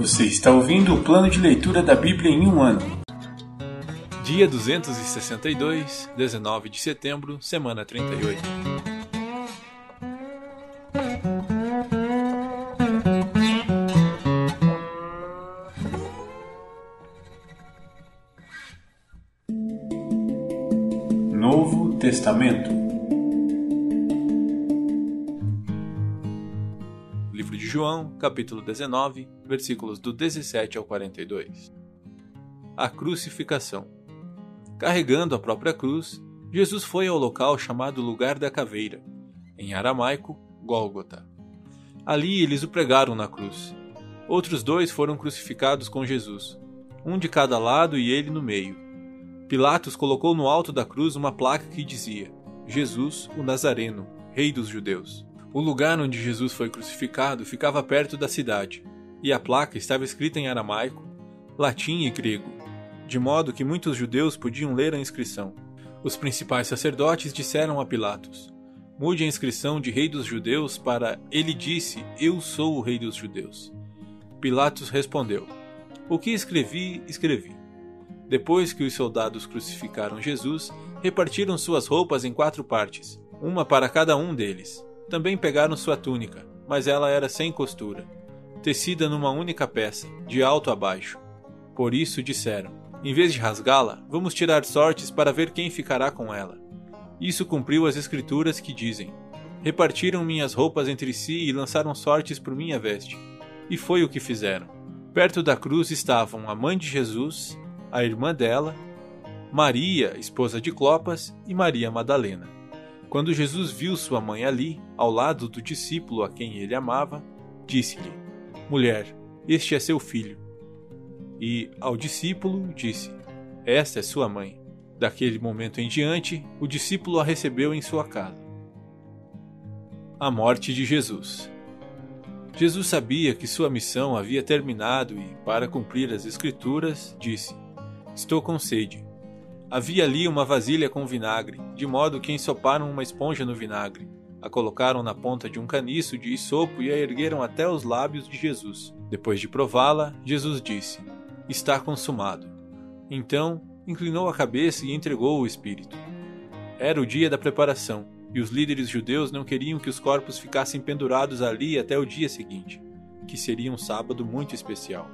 Você está ouvindo o plano de leitura da Bíblia em um ano. Dia 262, 19 de setembro, semana 38. Novo Testamento. João, capítulo 19, versículos do 17 ao 42. A crucificação. Carregando a própria cruz, Jesus foi ao local chamado Lugar da Caveira, em aramaico, Gólgota. Ali eles o pregaram na cruz. Outros dois foram crucificados com Jesus, um de cada lado e ele no meio. Pilatos colocou no alto da cruz uma placa que dizia: Jesus, o Nazareno, Rei dos Judeus. O lugar onde Jesus foi crucificado ficava perto da cidade, e a placa estava escrita em aramaico, latim e grego, de modo que muitos judeus podiam ler a inscrição. Os principais sacerdotes disseram a Pilatos: Mude a inscrição de Rei dos Judeus para Ele disse: Eu sou o Rei dos Judeus. Pilatos respondeu: O que escrevi, escrevi. Depois que os soldados crucificaram Jesus, repartiram suas roupas em quatro partes, uma para cada um deles. Também pegaram sua túnica, mas ela era sem costura, tecida numa única peça, de alto a baixo. Por isso disseram: Em vez de rasgá-la, vamos tirar sortes para ver quem ficará com ela. Isso cumpriu as escrituras que dizem: Repartiram minhas roupas entre si e lançaram sortes por minha veste. E foi o que fizeram. Perto da cruz estavam a mãe de Jesus, a irmã dela, Maria, esposa de Clopas, e Maria Madalena. Quando Jesus viu sua mãe ali, ao lado do discípulo a quem ele amava, disse-lhe: Mulher, este é seu filho. E ao discípulo disse: Esta é sua mãe. Daquele momento em diante, o discípulo a recebeu em sua casa. A morte de Jesus. Jesus sabia que sua missão havia terminado e, para cumprir as Escrituras, disse: Estou com sede. Havia ali uma vasilha com vinagre, de modo que ensoparam uma esponja no vinagre, a colocaram na ponta de um caniço de isopo e a ergueram até os lábios de Jesus. Depois de prová-la, Jesus disse: Está consumado. Então, inclinou a cabeça e entregou o espírito. Era o dia da preparação, e os líderes judeus não queriam que os corpos ficassem pendurados ali até o dia seguinte, que seria um sábado muito especial.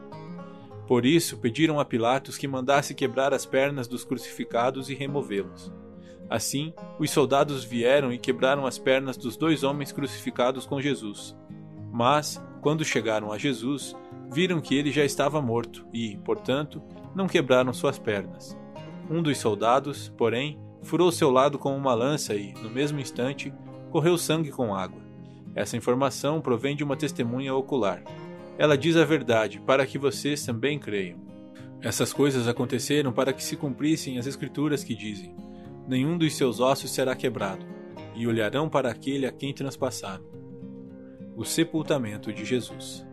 Por isso, pediram a Pilatos que mandasse quebrar as pernas dos crucificados e removê-los. Assim, os soldados vieram e quebraram as pernas dos dois homens crucificados com Jesus. Mas, quando chegaram a Jesus, viram que ele já estava morto e, portanto, não quebraram suas pernas. Um dos soldados, porém, furou seu lado com uma lança e, no mesmo instante, correu sangue com água. Essa informação provém de uma testemunha ocular. Ela diz a verdade, para que vocês também creiam. Essas coisas aconteceram para que se cumprissem as escrituras que dizem: Nenhum dos seus ossos será quebrado, e olharão para aquele a quem transpassaram. O sepultamento de Jesus.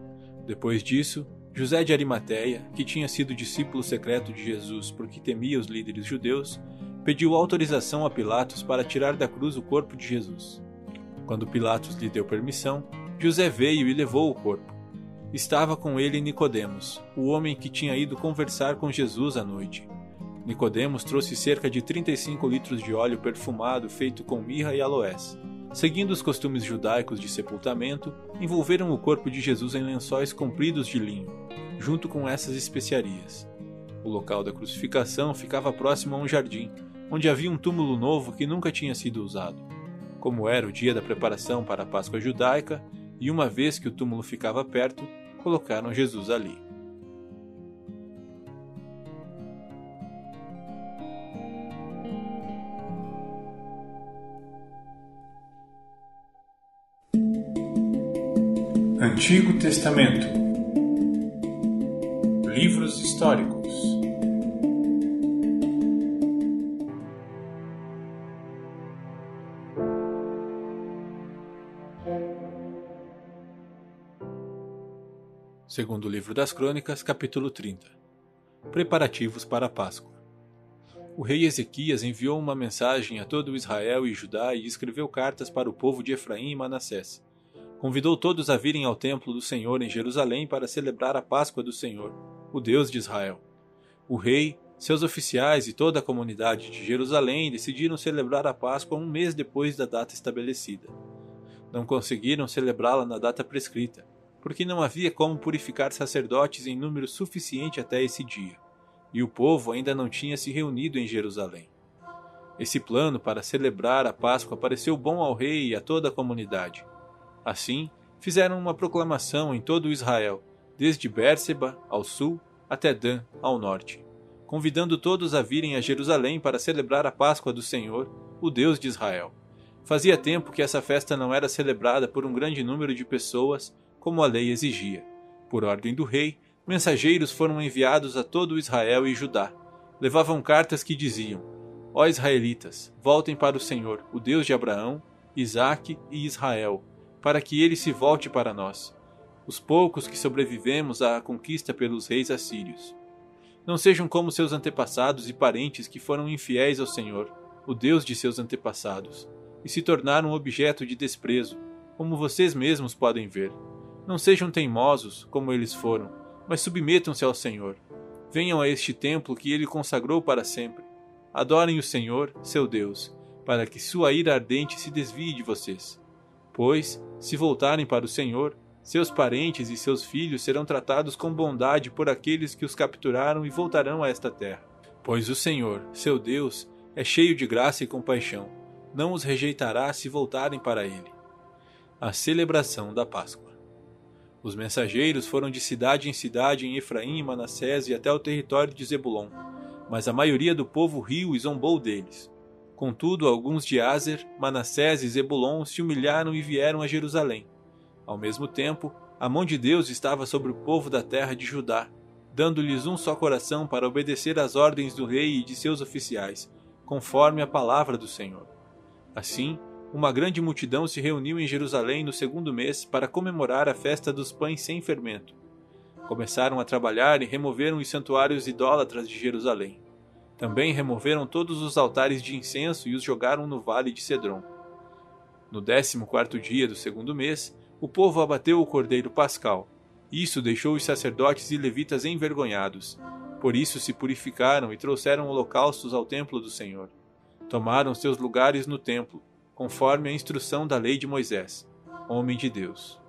Depois disso, José de Arimateia, que tinha sido discípulo secreto de Jesus porque temia os líderes judeus, pediu autorização a Pilatos para tirar da cruz o corpo de Jesus. Quando Pilatos lhe deu permissão, José veio e levou o corpo. Estava com ele Nicodemos, o homem que tinha ido conversar com Jesus à noite. Nicodemos trouxe cerca de 35 litros de óleo perfumado feito com mirra e aloés. Seguindo os costumes judaicos de sepultamento, envolveram o corpo de Jesus em lençóis compridos de linho, junto com essas especiarias. O local da crucificação ficava próximo a um jardim, onde havia um túmulo novo que nunca tinha sido usado. Como era o dia da preparação para a Páscoa judaica, e uma vez que o túmulo ficava perto, colocaram Jesus ali. Antigo Testamento Livros históricos Segundo o livro das Crônicas, capítulo 30. Preparativos para a Páscoa. O rei Ezequias enviou uma mensagem a todo Israel e Judá e escreveu cartas para o povo de Efraim e Manassés, convidou todos a virem ao templo do Senhor em Jerusalém para celebrar a Páscoa do Senhor, o Deus de Israel. O rei, seus oficiais e toda a comunidade de Jerusalém decidiram celebrar a Páscoa um mês depois da data estabelecida. Não conseguiram celebrá-la na data prescrita, porque não havia como purificar sacerdotes em número suficiente até esse dia, e o povo ainda não tinha se reunido em Jerusalém. Esse plano para celebrar a Páscoa pareceu bom ao rei e a toda a comunidade, Assim, fizeram uma proclamação em todo Israel, desde Bérseba, ao sul, até Dan, ao norte, convidando todos a virem a Jerusalém para celebrar a Páscoa do Senhor, o Deus de Israel. Fazia tempo que essa festa não era celebrada por um grande número de pessoas, como a lei exigia. Por ordem do rei, mensageiros foram enviados a todo Israel e Judá. Levavam cartas que diziam: Ó israelitas, voltem para o Senhor, o Deus de Abraão, Isaque e Israel, para que ele se volte para nós, os poucos que sobrevivemos à conquista pelos reis assírios. Não sejam como seus antepassados e parentes que foram infiéis ao Senhor, o Deus de seus antepassados, e se tornaram objeto de desprezo, como vocês mesmos podem ver. Não sejam teimosos, como eles foram, mas submetam-se ao Senhor. Venham a este templo que ele consagrou para sempre. Adorem o Senhor, seu Deus, para que sua ira ardente se desvie de vocês. Pois, se voltarem para o Senhor, seus parentes e seus filhos serão tratados com bondade por aqueles que os capturaram e voltarão a esta terra. Pois o Senhor, seu Deus, é cheio de graça e compaixão, não os rejeitará se voltarem para ele. A celebração da Páscoa. Os mensageiros foram de cidade em cidade em Efraim e Manassés e até o território de Zebulon, mas a maioria do povo riu e zombou deles. Contudo, alguns de Azer, Manassés e Zebulon se humilharam e vieram a Jerusalém. Ao mesmo tempo, a mão de Deus estava sobre o povo da terra de Judá, dando-lhes um só coração para obedecer às ordens do rei e de seus oficiais, conforme a palavra do Senhor. Assim, uma grande multidão se reuniu em Jerusalém no segundo mês para comemorar a festa dos pães sem fermento. Começaram a trabalhar e removeram os santuários idólatras de Jerusalém. Também removeram todos os altares de incenso e os jogaram no vale de Cedron. No décimo quarto dia do segundo mês, o povo abateu o cordeiro pascal. Isso deixou os sacerdotes e levitas envergonhados. Por isso se purificaram e trouxeram holocaustos ao templo do Senhor. Tomaram seus lugares no templo, conforme a instrução da lei de Moisés, homem de Deus.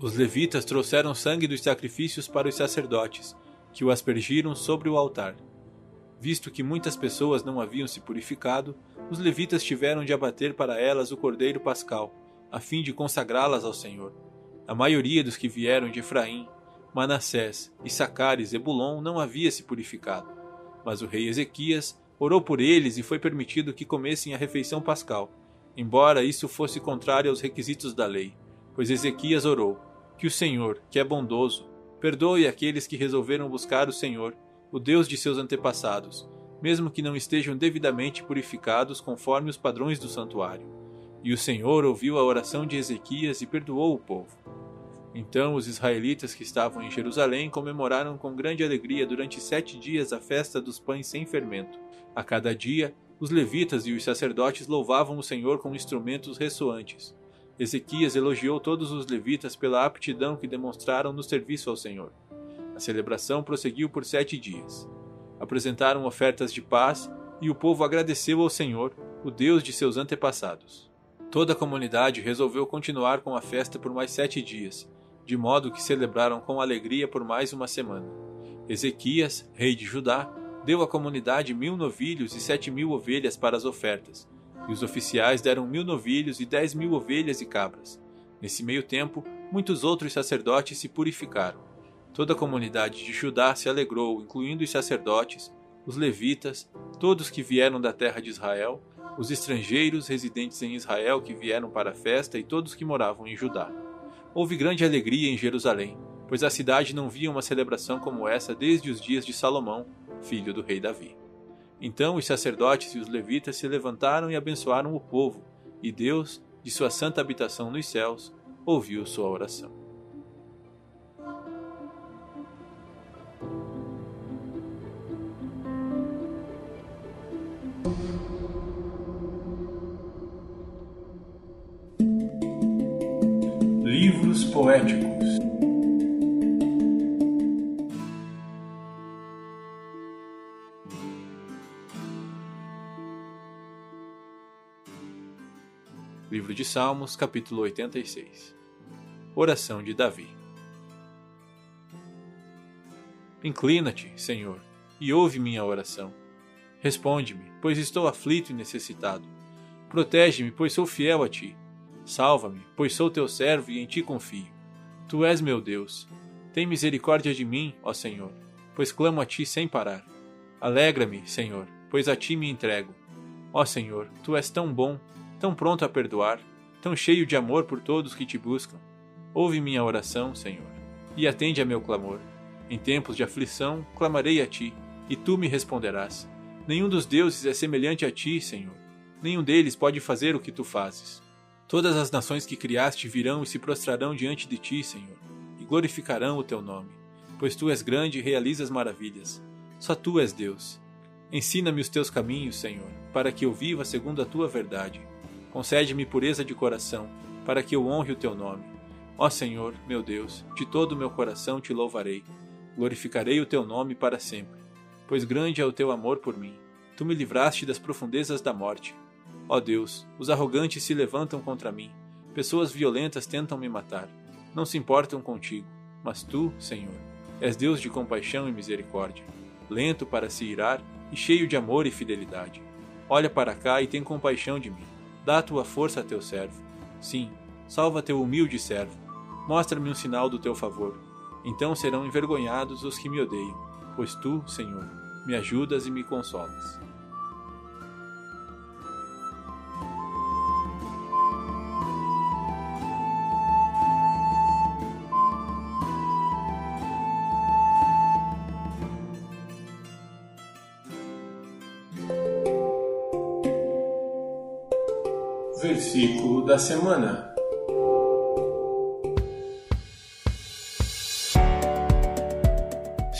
Os levitas trouxeram sangue dos sacrifícios para os sacerdotes, que o aspergiram sobre o altar. Visto que muitas pessoas não haviam se purificado, os levitas tiveram de abater para elas o cordeiro pascal, a fim de consagrá-las ao Senhor. A maioria dos que vieram de Efraim, Manassés, Issacar e Zebulon não havia se purificado. Mas o rei Ezequias orou por eles e foi permitido que comessem a refeição pascal, embora isso fosse contrário aos requisitos da lei, pois Ezequias orou: Que o Senhor, que é bondoso, perdoe aqueles que resolveram buscar o Senhor o Deus de seus antepassados, mesmo que não estejam devidamente purificados conforme os padrões do santuário. E o Senhor ouviu a oração de Ezequias e perdoou o povo. Então os israelitas que estavam em Jerusalém comemoraram com grande alegria durante sete dias a festa dos pães sem fermento. A cada dia, os levitas e os sacerdotes louvavam o Senhor com instrumentos ressoantes. Ezequias elogiou todos os levitas pela aptidão que demonstraram no serviço ao Senhor. A celebração prosseguiu por sete dias. Apresentaram ofertas de paz e o povo agradeceu ao Senhor, o Deus de seus antepassados. Toda a comunidade resolveu continuar com a festa por mais sete dias, de modo que celebraram com alegria por mais uma semana. Ezequias, rei de Judá, deu à comunidade mil novilhos e sete mil ovelhas para as ofertas, e os oficiais deram mil novilhos e dez mil ovelhas e cabras. Nesse meio tempo, muitos outros sacerdotes se purificaram. Toda a comunidade de Judá se alegrou, incluindo os sacerdotes, os levitas, todos que vieram da terra de Israel, os estrangeiros residentes em Israel que vieram para a festa e todos que moravam em Judá. Houve grande alegria em Jerusalém, pois a cidade não via uma celebração como essa desde os dias de Salomão, filho do rei Davi. Então os sacerdotes e os levitas se levantaram e abençoaram o povo, e Deus, de sua santa habitação nos céus, ouviu sua oração. Livros poéticos. Livro de Salmos, capítulo 86 Oração de Davi Inclina-te, Senhor, e ouve minha oração. Responde-me, pois estou aflito e necessitado. Protege-me, pois sou fiel a ti. Salva-me, pois sou teu servo e em ti confio. Tu és meu Deus. Tem misericórdia de mim, ó Senhor, pois clamo a ti sem parar. Alegra-me, Senhor, pois a ti me entrego. Ó Senhor, tu és tão bom, tão pronto a perdoar, tão cheio de amor por todos que te buscam. Ouve minha oração, Senhor, e atende a meu clamor. Em tempos de aflição, clamarei a ti, e tu me responderás. Nenhum dos deuses é semelhante a ti, Senhor. Nenhum deles pode fazer o que tu fazes. Todas as nações que criaste virão e se prostrarão diante de ti, Senhor, e glorificarão o teu nome, pois tu és grande e realizas maravilhas. Só tu és Deus. Ensina-me os teus caminhos, Senhor, para que eu viva segundo a tua verdade. Concede-me pureza de coração, para que eu honre o teu nome. Ó Senhor, meu Deus, de todo o meu coração te louvarei. Glorificarei o teu nome para sempre pois grande é o teu amor por mim. Tu me livraste das profundezas da morte. Ó Deus, os arrogantes se levantam contra mim, pessoas violentas tentam me matar. Não se importam contigo, mas tu, Senhor, és Deus de compaixão e misericórdia, lento para se irar e cheio de amor e fidelidade. Olha para cá e tem compaixão de mim. Dá a tua força a teu servo. Sim, salva teu humilde servo. Mostra-me um sinal do teu favor. Então serão envergonhados os que me odeiam, pois tu, Senhor, me ajudas e me consolas. Versículo da semana.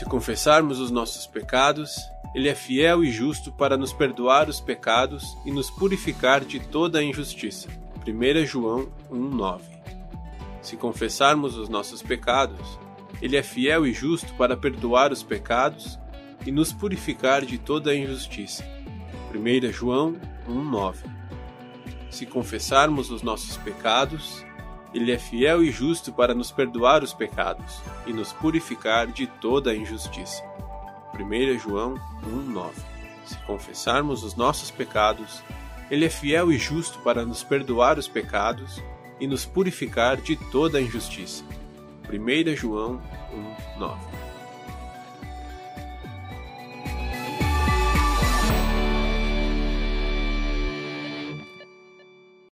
confessarmos os nossos pecados, Ele é fiel e justo para nos perdoar os pecados e nos purificar de toda a injustiça. 1 João 1,9 Se confessarmos os nossos pecados, Ele é fiel e justo para perdoar os pecados e nos purificar de toda a injustiça. 1 João 1,9 Se confessarmos os nossos pecados, ele é fiel e justo para nos perdoar os pecados e nos purificar de toda a injustiça. 1 João 1,9 Se confessarmos os nossos pecados, Ele é fiel e justo para nos perdoar os pecados e nos purificar de toda a injustiça. 1 João 1,9